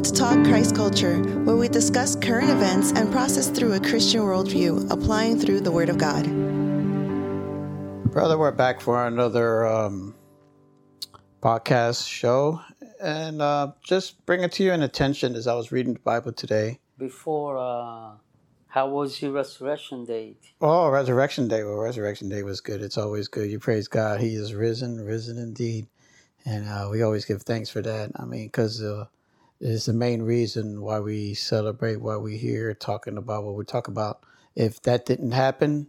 Welcome to Talk Christ Culture, where we discuss current events and process through a Christian worldview, applying through the Word of God. Brother, we're back for another um, podcast show. And uh, just bring it to your attention as I was reading the Bible today. Before, uh, how was your resurrection date? Oh, Resurrection Day. Well, Resurrection Day was good. It's always good. You praise God. He is risen, risen indeed. And uh, we always give thanks for that. I mean, because uh, it's the main reason why we celebrate, why we here talking about what we talk about. If that didn't happen,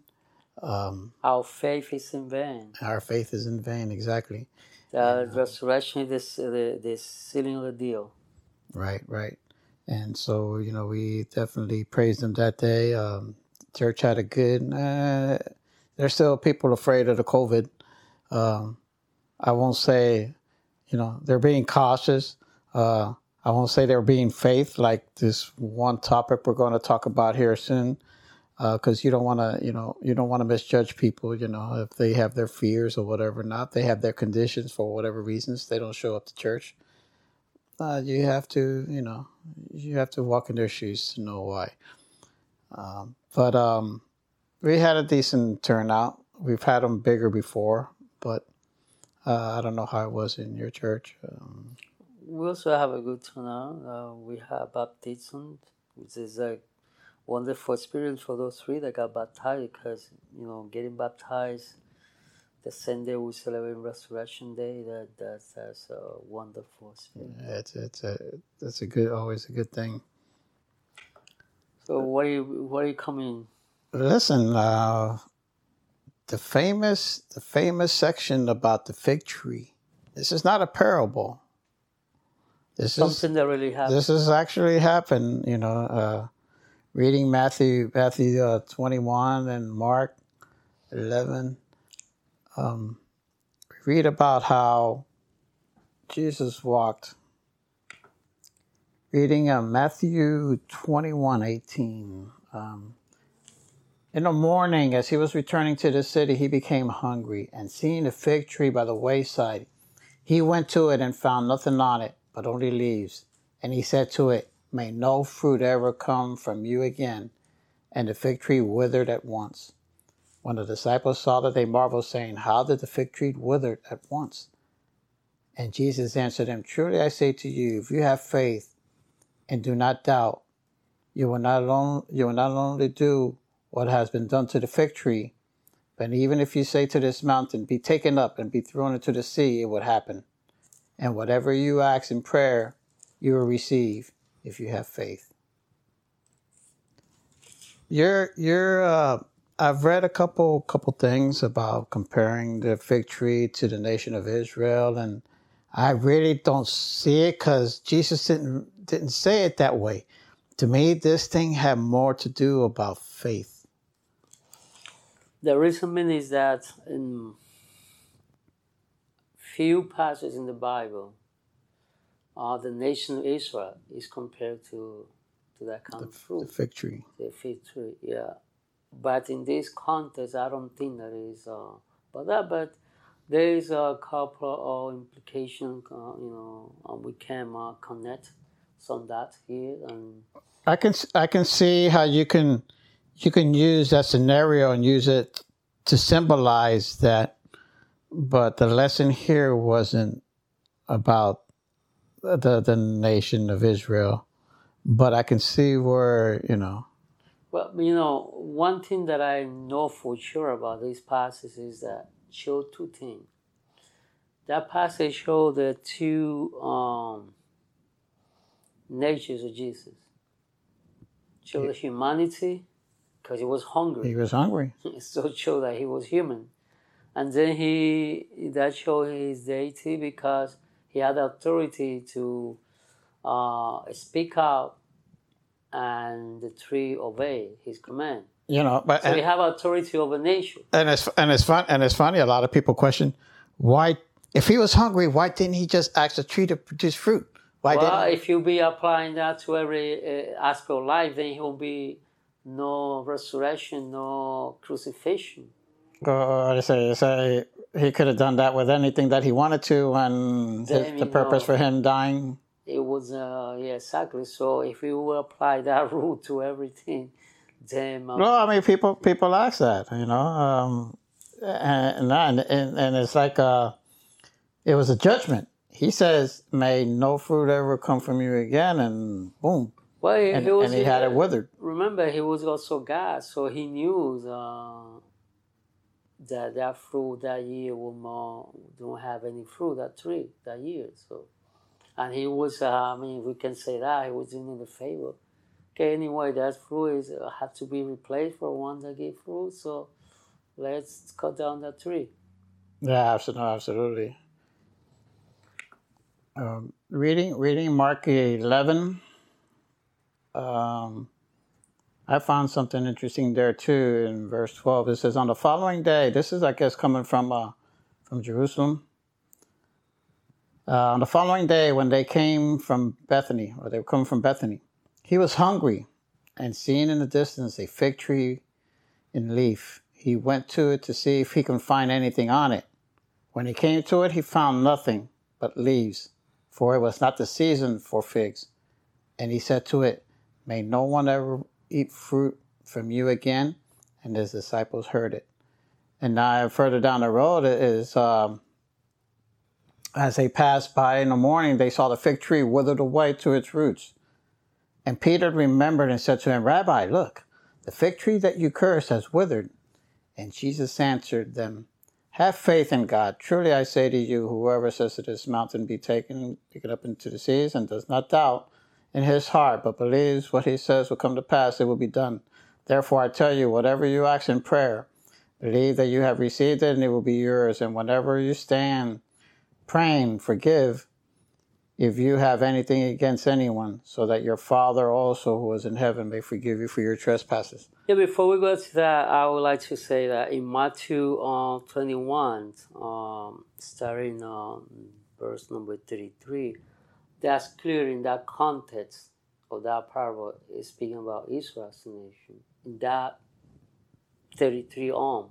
um, Our faith is in vain. our faith is in vain. Exactly. The resurrection is the, the, the sealing of the deal. Right, right. And so, you know, we definitely praised them that day. Um, church had a good, uh, there's still people afraid of the COVID. Um, I won't say, you know, they're being cautious. Uh, I won't say they're being faith, like this one topic we're going to talk about here soon. Because you don't want to, you know, you don't want to misjudge people. You know, if they have their fears or whatever, not they have their conditions for whatever reasons they don't show up to church uh, you have to, you know, you have to walk in their shoes to know why. Um, but um, we had a decent turnout. We've had them bigger before, but uh, I don't know how it was in your church. Um, We also have a good turnout. Uh, we have baptism, which is a wonderful experience for those three that got baptized because, you know, getting baptized the same day we celebrate Resurrection Day, that, that's, that's a wonderful experience. it's it's a it's a good always a good thing. So, what are you, what are you coming? Listen, uh, the famous the famous section about the fig tree. This is not a parable. This is Something that really happened. this has actually happened. You know, uh, reading Matthew Matthew uh, twenty one and Mark eleven. Um, we read about how Jesus walked. Reading uh, Matthew twenty one eighteen. Um, in the morning, as he was returning to the city, he became hungry, and seeing a fig tree by the wayside, he went to it and found nothing on it but only leaves. And he said to it, May no fruit ever come from you again. And the fig tree withered at once. When the disciples saw that, they marveled, saying, How did the fig tree wither at once? And Jesus answered them, Truly I say to you, if you have faith and do not doubt, you will not, you will not only do what has been done to the fig tree, but even if you say to this mountain, Be taken up and be thrown into the sea, it would happen. And whatever you ask in prayer, you will receive if you have faith. You're, you're, uh, I've read a couple, couple things about comparing the fig tree to the nation of Israel, and I really don't see it because Jesus didn't didn't say it that way. To me, this thing had more to do about faith. The reason is that in few passages in the Bible, uh, the nation of Israel is compared to to that kind of The fruit, fig tree. the fig tree. Yeah, but in this context, I don't think that is. Uh, but that, but there is a couple of implications. Uh, you know, we can uh, connect some that here and. I can I can see how you can you can use that scenario and use it to symbolize that, but the lesson here wasn't about the the nation of Israel, but I can see where you know Well, you know, one thing that I know for sure about this passage is that show two things. That passage show the two um, natures of Jesus. Show the humanity, because he was hungry. he was hungry. so show that he was human. And then he that show his deity because he had authority to uh, speak out and the tree obey his command. You know, but So we have authority over nature. and it's and it's fun and it's funny. A lot of people question why if he was hungry, why didn't he just ask the tree to produce fruit? Why Well, didn't if you be applying that to every uh, aspect of life, then he will be no resurrection, no crucifixion. Uh, they say, say he could have done that with anything that he wanted to, and his, the purpose for him dying. It was uh, yeah exactly. So if we will apply that rule to everything, then um, Well, I mean, people people ask that, you know, um, and, and and and it's like uh, it was a judgment. He says, "May no fruit ever come from you again," and boom, well, he, and, he was and he had it withered. remember he was also God, so he knew uh, that that fruit that year will more, don't have any fruit that tree that year. So, and he was, uh, I mean, we can say that he was doing the favor. Okay, anyway, that fruit is uh, had to be replaced for one that gave fruit. So, let's cut down that tree. Yeah, absolutely, absolutely. Um, reading reading Mark eleven. Um, I found something interesting there too in verse twelve. It says, "On the following day, this is I guess coming from uh, from Jerusalem. Uh, on the following day, when they came from Bethany, or they were coming from Bethany, he was hungry, and seeing in the distance a fig tree in leaf, he went to it to see if he could find anything on it. When he came to it, he found nothing but leaves, for it was not the season for figs. And he said to it, May no one ever eat fruit from you again. And his disciples heard it. And now further down the road is um, as they passed by in the morning, they saw the fig tree withered away to its roots. And Peter remembered and said to him, Rabbi, look, the fig tree that you cursed has withered. And Jesus answered them, Have faith in God. Truly I say to you, whoever says to this mountain, Be taken, and taken up into the seas, and does not doubt in his heart, but believes what he says will come to pass, it will be done. Therefore I tell you, whatever you ask in prayer, believe that you have received it, and it will be yours. And whenever you stand praying, forgive if you have anything against anyone, so that your Father also who is in heaven may forgive you for your trespasses. Yeah, before we go to that, I would like to say that in Matthew uh, 21, um, starting on verse number 33, that's clear in that context of that parable is speaking about Israel's nation. In that 33 on.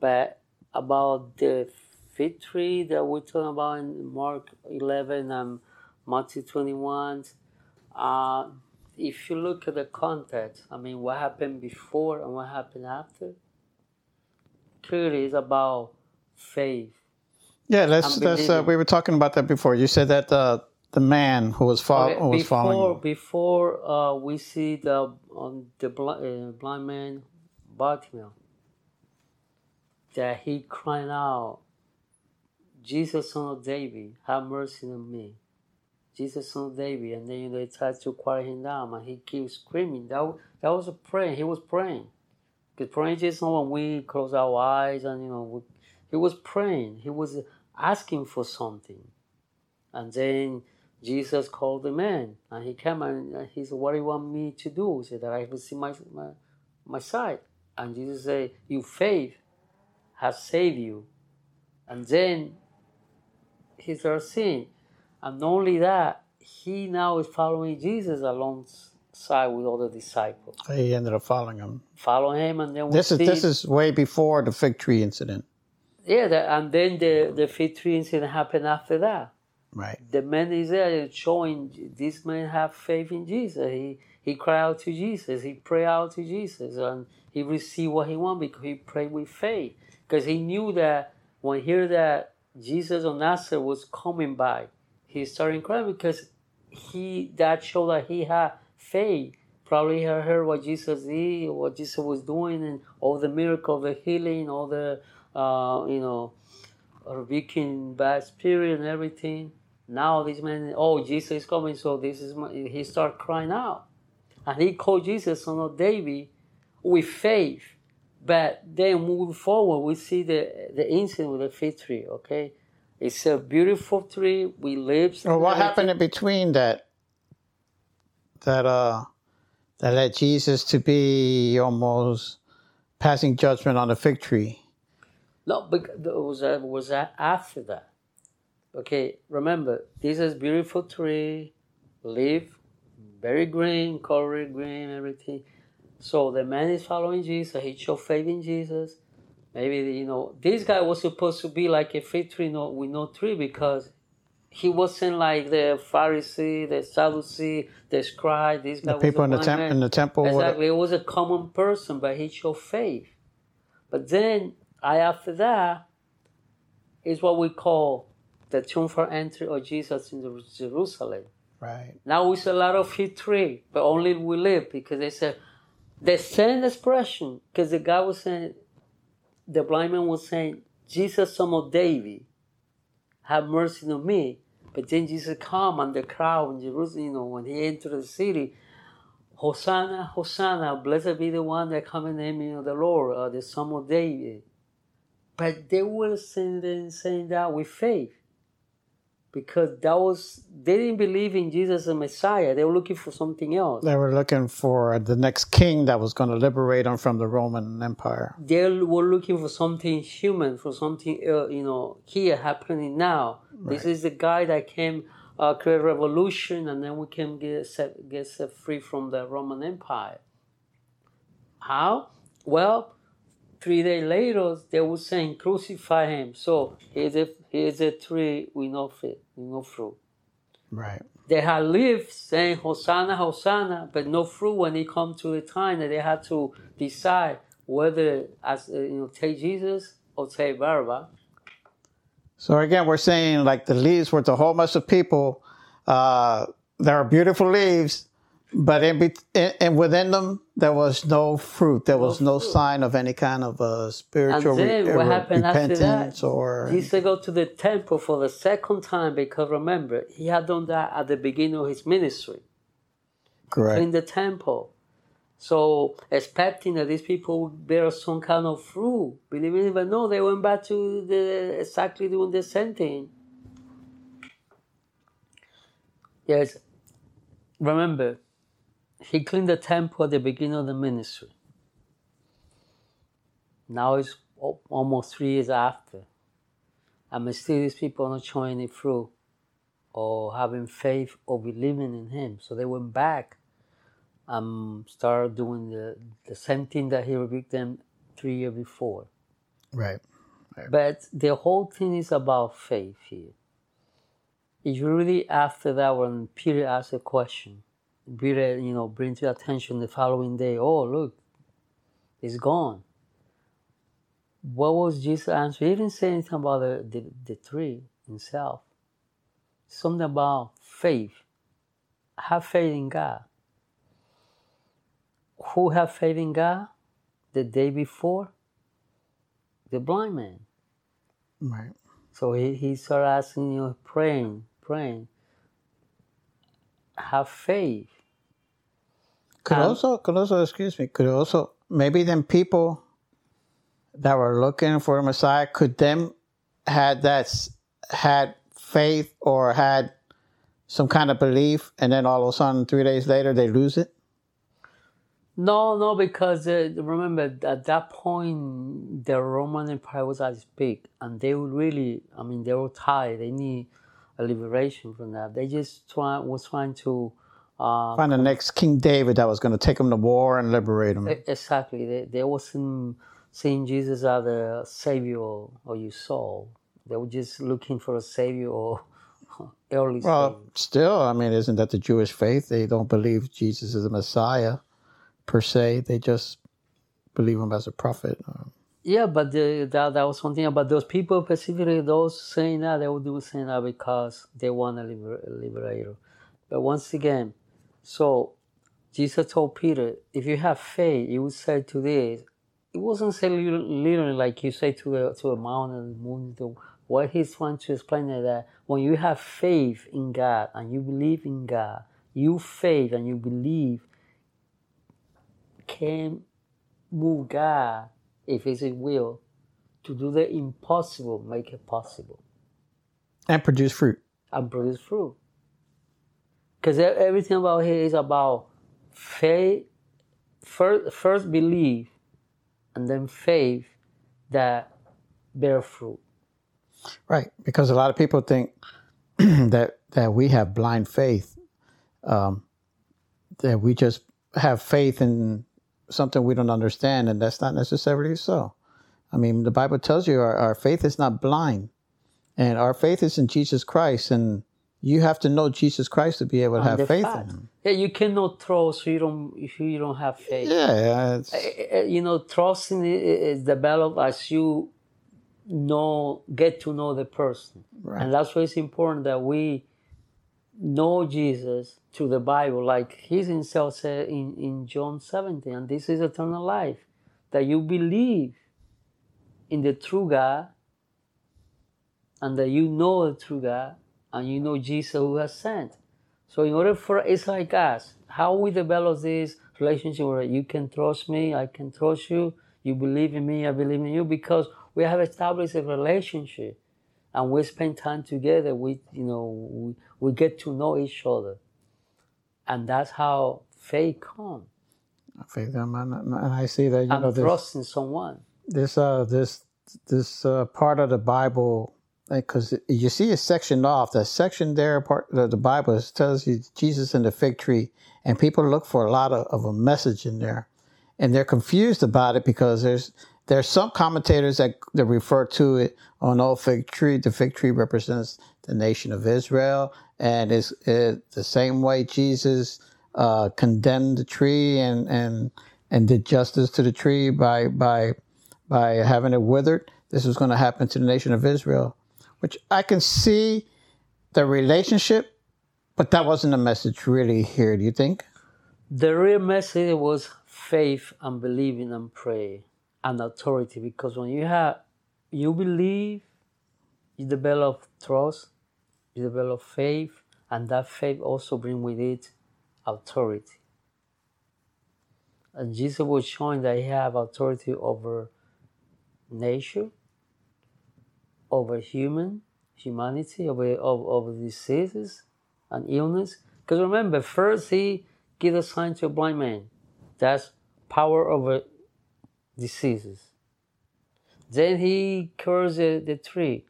But about the fig tree that we're talking about in Mark 11 and Matthew 21, uh, if you look at the context, I mean, what happened before and what happened after, clearly it's about faith. Yeah, let's. Let's uh, we were talking about that before. You said that uh, the man who was, fol- Okay, who was before following. before uh, we see the um, the bl- uh, blind man Bartimaeus, that he crying out, Jesus, son of David, have mercy on me. Jesus, son of David, and then they tried to quiet him down, and he keeps screaming. That that was a prayer. He was praying. Because praying is not when we close our eyes and you know we, he was praying. He was asking for something, and then Jesus called the man, and he came and uh, he said, "What do you want me to do?" He said, "That I will see my my, my sight." And Jesus said, "Your faith has saved you." And then he started seeing, and not only that, he now is following Jesus alongside with other disciples, He ended up following him. following him, and then This is see, this is way before the fig tree incident, yeah, and then the the fig tree incident happened after that. Right? the man is there showing this man have faith in Jesus. He he cried out to Jesus. He pray out to Jesus, and he received what he want because he prayed with faith. Because he knew that when he heard that Jesus of Nazareth was coming by, he started crying because he that showed that he had faith. Probably he heard what Jesus did, what Jesus was doing, and all the miracle, the healing, all the uh, you know rebuking bad spirit and everything. Now this man, oh Jesus is coming, so this is my, he start crying out, and he called Jesus son of David with faith. But then moving forward, we see the the incident with the fig tree. Okay, it's a beautiful tree. We live. Well, what happened in between that? That uh, that led Jesus to be almost passing judgment on the fig tree. No, it was uh, was that after that. Okay, remember this is beautiful tree, leaf, very green, color green, everything. So the man is following Jesus. He showed faith in Jesus. Maybe you know this guy was supposed to be like a fig tree no, with no tree because he wasn't like the Pharisee, the Sadducee, the scribe. This guy The people was in the, temp- in the temple. Exactly, it was a common person, but he showed faith. But then, I after that, is what we call the triumphal entry of Jesus into Jerusalem. Right. Now it's a lot of tree, but only we live because they said the same expression. Because the guy was saying, the blind man was saying, Jesus, son of David, have mercy on me. But then Jesus come and the crowd in Jerusalem, you know, when he entered the city, Hosanna, Hosanna, blessed be the one that come in the name of the Lord, uh, the son of David. But they were saying, saying that with faith because that was they didn't believe in Jesus as Messiah. They were looking for something else. They were looking for the next king that was going to liberate them from the Roman Empire. They were looking for something human, for something uh, you know here happening now. This is the guy that came uh, create revolution, and then we can get set, get set free from the Roman Empire. How? Well, three days later, they were saying crucify him. So here's a here's a tree with no fruit, with no fruit. Right. they had lived saying Hosanna, Hosanna, but no fruit when it come to the time that they had to decide whether as uh, you know take Jesus or take Barabbas. So again, we're saying like the leaves were the whole mess of people. Uh, there are beautiful leaves, but in, and within them there was no fruit. There was no, fruit. sign of any kind of uh, And spiritual re- what uh, happened after that? repentance or said go to the temple for the second time because remember he had done that at the beginning of his ministry correct. in the temple. So expecting that these people would bear some kind of fruit, believing it, but no, they went back to the exactly doing the same thing. Yes, remember, he cleaned the temple at the beginning of the ministry. Now it's almost three years after, and still these people are not showing any fruit or having faith or believing in him. So they went back and started doing the, the same thing that he rebuked them three years before. Right. But the whole thing is about faith here. It's really after that when Peter asked a question, Peter, you know, bring to attention the following day, oh, look, it's gone. What was Jesus' answer? He didn't say anything about the, the, the tree himself. Something about faith. Have faith in God. Who have faith in God? The day before? The blind man. Right. So he, he started asking, you know, praying, praying. Have faith. Could Um, also, could also, excuse me, could also, maybe then people that were looking for a Messiah, could them had that, had faith or had some kind of belief, and then all of a sudden, three days later, they lose it? No, no, because uh, remember at that point the Roman Empire was at its peak, and they were really, I mean, they were tired. They need a liberation from that. They just try was trying to, uh, Find the next King David that was going to take them to war and liberate them. e- exactly. They, they wasn't seeing Jesus as the savior of your soul. They were just looking for a savior or early savior. Well, still, I mean, isn't that the Jewish faith? They don't believe Jesus is the Messiah per se. They just believe him as a prophet. Yeah, but the, that, that was something about those people, specifically those saying that, they would do saying that because they want a liber, liberator. But once again, so Jesus told Peter, if you have faith, you would say to this. It wasn't say lit- literally like you say to a, to a mountain, moon. To, what he's trying to explain is that when you have faith in God and you believe in God, you faith and you believe can move God, if it's His will, to do the impossible, make it possible, And produce fruit. and produce fruit. Because everything about here is about faith, first, first belief, and then faith that bear fruit. Right, because a lot of people think that that we have blind faith, um, that we just have faith in something we don't understand, and that's not necessarily so. I mean, the Bible tells you our, our faith is not blind. and our faith is in Jesus Christ, and you have to know Jesus Christ to be able to And have faith fact- in Him. Yeah, you cannot trust if you don't if you don't have faith. Yeah, it's, Uh, You know, trusting is developed as you know get to know the person, Right. and that's why it's important that we know Jesus through the Bible, like He Himself said in in John 17, and this is eternal life, that you believe in the true God, and that you know the true God, and you know Jesus who has sent. So in order for it's like us, how we develop this relationship where you can trust me, I can trust you, you believe in me, I believe in you, because we have established a relationship and we spend time together. We you know we, we get to know each other, and that's how faith comes. faith and, and I see that you know this trusting someone. this uh this this uh, part of the Bible because you see it sectioned off. That section there, part of the Bible tells you Jesus and the fig tree, and people look for a lot of, of a message in there, and they're confused about it because there's there's some commentators that, that refer to it on old fig tree. The fig tree represents the nation of Israel, and is it, the same way Jesus uh, condemned the tree and and and did justice to the tree by by by having it withered. This was going to happen to the nation of Israel, which I can see the relationship, but that wasn't the message really here. Do you think? The real message was faith and believing and pray and authority because when you have you believe, you develop trust, you develop faith, and that faith also bring with it authority. And Jesus was showing that he have authority over nature, over human, humanity, over, over, over diseases and illness. Because remember, first he give a sign to a blind man. That's power over diseases. Then he cures the, the tree.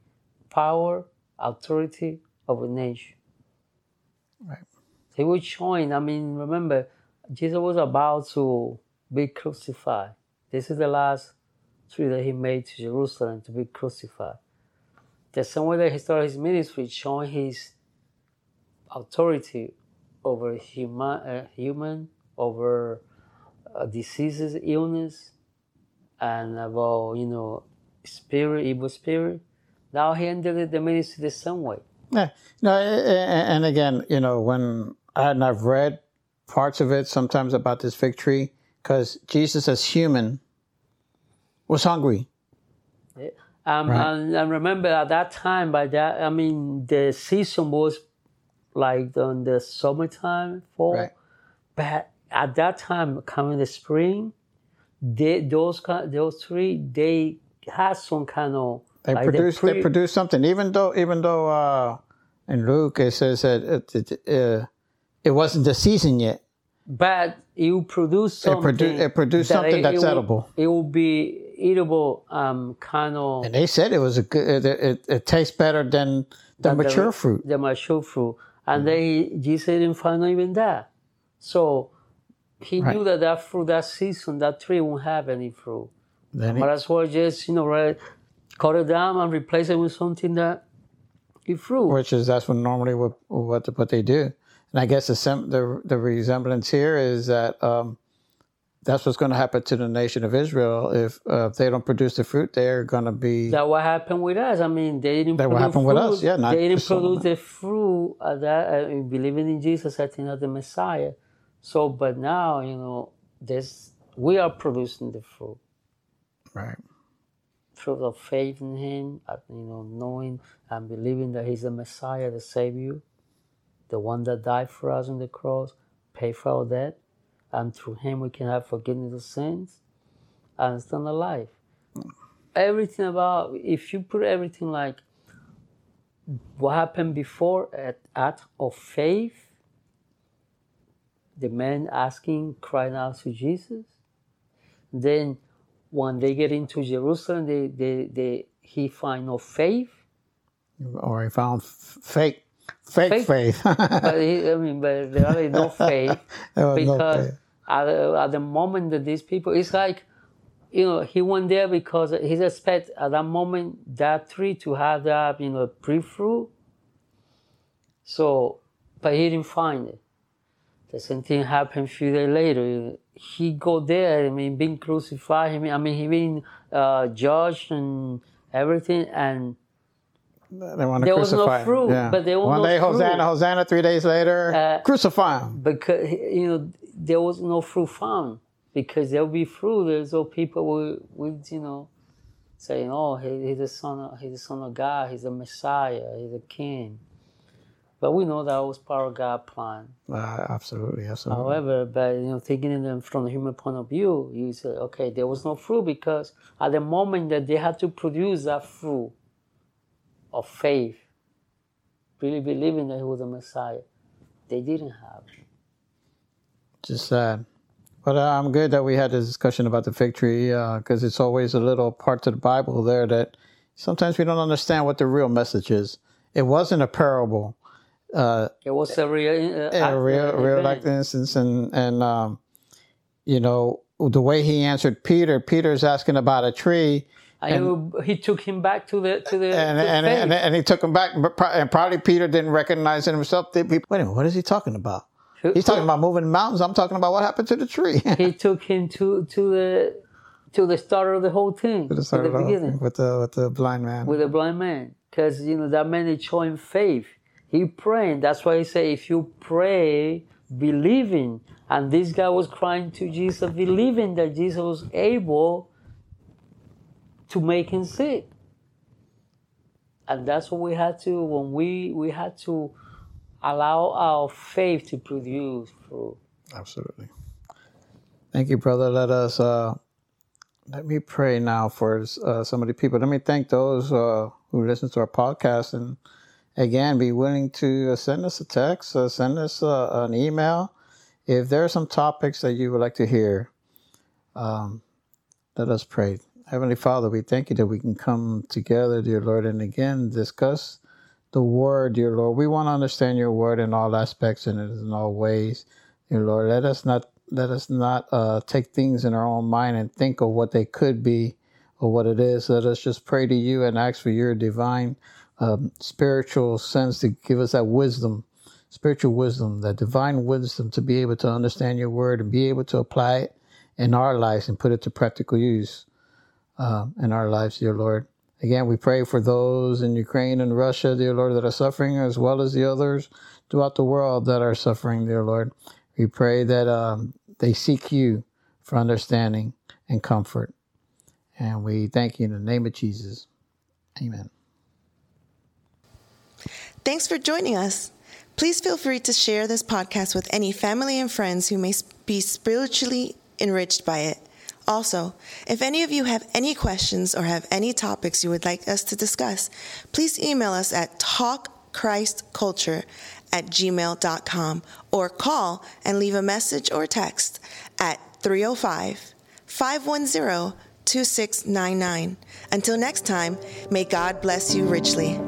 Power, authority over nature. Right. He was showing, I mean, remember, Jesus was about to be crucified. This is the last tree that he made to Jerusalem to be crucified. The same way that he started his ministry, showing his authority over human, uh, human over uh, diseases, illness, and about you know spirit, evil spirit. Now he ended the ministry the same way. Yeah. No, and again, you know, when and I've read parts of it sometimes about this fig tree, because Jesus as human was hungry. Um, Right. and, and remember at that time, by that I mean the season was like on the summertime, fall. Right. But at that time, coming the spring, they, those those three they had some kind of They like produced they pre- produced something, even though even though uh, in Luke it says that it it, uh, it wasn't the season yet. but you produce It, something. produ- it produced that something it- that's it will- edible. It will be eatable, um, kind of. And they said it was a good. It, it, it tastes better than the mature fruit. The mature fruit. And Mm-hmm. they Jesus didn't find even that. So he Right. knew that that fruit, that season, that tree won't have any fruit. Then But that's why just, you know, right, cut it down and replace it with something that give fruit. which is that's what normally what what, what they do. And I guess the the the resemblance here is that um, that's what's going to happen to the nation of Israel if uh, if they don't produce the fruit. They're going to be That what happened with us. I mean, they didn't That what produce happened with us, yeah, not they didn't of produce the fruit of that, uh, believing in Jesus, I think, as the Messiah. So, but now, you know, this we are producing the fruit. right. fruit of faith in Him, uh, you know, knowing and believing that He's the Messiah, the Savior, the one that died for us on the cross, paid for our debt, and through Him we can have forgiveness of sins and eternal life. Everything about, if you put everything like what happened before at act of faith, the man asking, crying out to Jesus, then when they get into Jerusalem, they, they, they he find no faith. Or he found fake fake Fake? faith. But he, I mean, but there is no faith There was no because faith. At, the, at the moment that these people, it's like you know, he went there because he expect at that moment that tree to have that, you know, pre-fruit. So, but he didn't find it. The same thing happened a few days later. He go there, I mean, being crucified. I mean, I mean, he being uh, judged and everything, and They want to There was no crucify him. fruit, Yeah. but there was One no day, Hosanna, fruit. Hosanna. Three days later, Uh, crucify him. because you know there was no fruit found because there will be fruit. There's all people would, would you know saying, "Oh, he, he's the son of he's the son of God. He's the Messiah. He's a king." But we know that was part of God's plan. Uh, absolutely, absolutely. However, but you know, thinking in them from the human point of view, you say, okay, there was no fruit because at the moment that they had to produce that fruit of faith, really believing that he was the Messiah, they didn't have. Just sad. But uh, I'm good that we had this discussion about the fig tree because it's always a little part of the Bible there that sometimes we don't understand what the real message is. It wasn't a parable. Uh, It was a real, uh, a real, uh, real like instance, and and um, you know the way he answered Peter. Peter's asking about a tree, And he- took him back to the to the and to and, and and he took him back, and probably Peter didn't recognize it himself. Wait a minute, what is he talking about? He's talking about moving mountains. I'm talking about what happened to the tree. he took him to to the to the start of the whole thing, to the, Started off beginning. with the with the blind man. with a blind man because you know that man is showing faith he praying that's why he say if you pray believing and this guy was crying to jesus believing that jesus was able to make him sick and that's what we had to when we we had to allow our faith to produce fruit Absolutely. Thank you, brother. Let us uh, let me pray now for uh, some of the people. Let me thank those uh, who listen to our podcast and again be willing to uh, send us a text, uh, send us uh, an email if there are some topics that you would like to hear. Um, let us pray. Heavenly Father, we thank you that we can come together, dear Lord, and again discuss the word, dear Lord. We want to understand your word in all aspects and in all ways. Dear Lord, let us not let us not uh, take things in our own mind and think of what they could be or what it is. Let us just pray to you and ask for your divine um, spiritual sense to give us that wisdom, spiritual wisdom, that divine wisdom to be able to understand your word and be able to apply it in our lives and put it to practical use uh, in our lives, dear Lord. Again, we pray for those in Ukraine and Russia, dear Lord, that are suffering, as well as the others throughout the world that are suffering, dear Lord. We pray that um, they seek you for understanding and comfort. And we thank you in the name of Jesus. Amen. Thanks for joining us. Please feel free to share this podcast with any family and friends who may be spiritually enriched by it. Also, if any of you have any questions or have any topics you would like us to discuss, please email us at talkchristculture at gmail.com or call and leave a message or text at 305 510 2699. Until next time, may God bless you richly.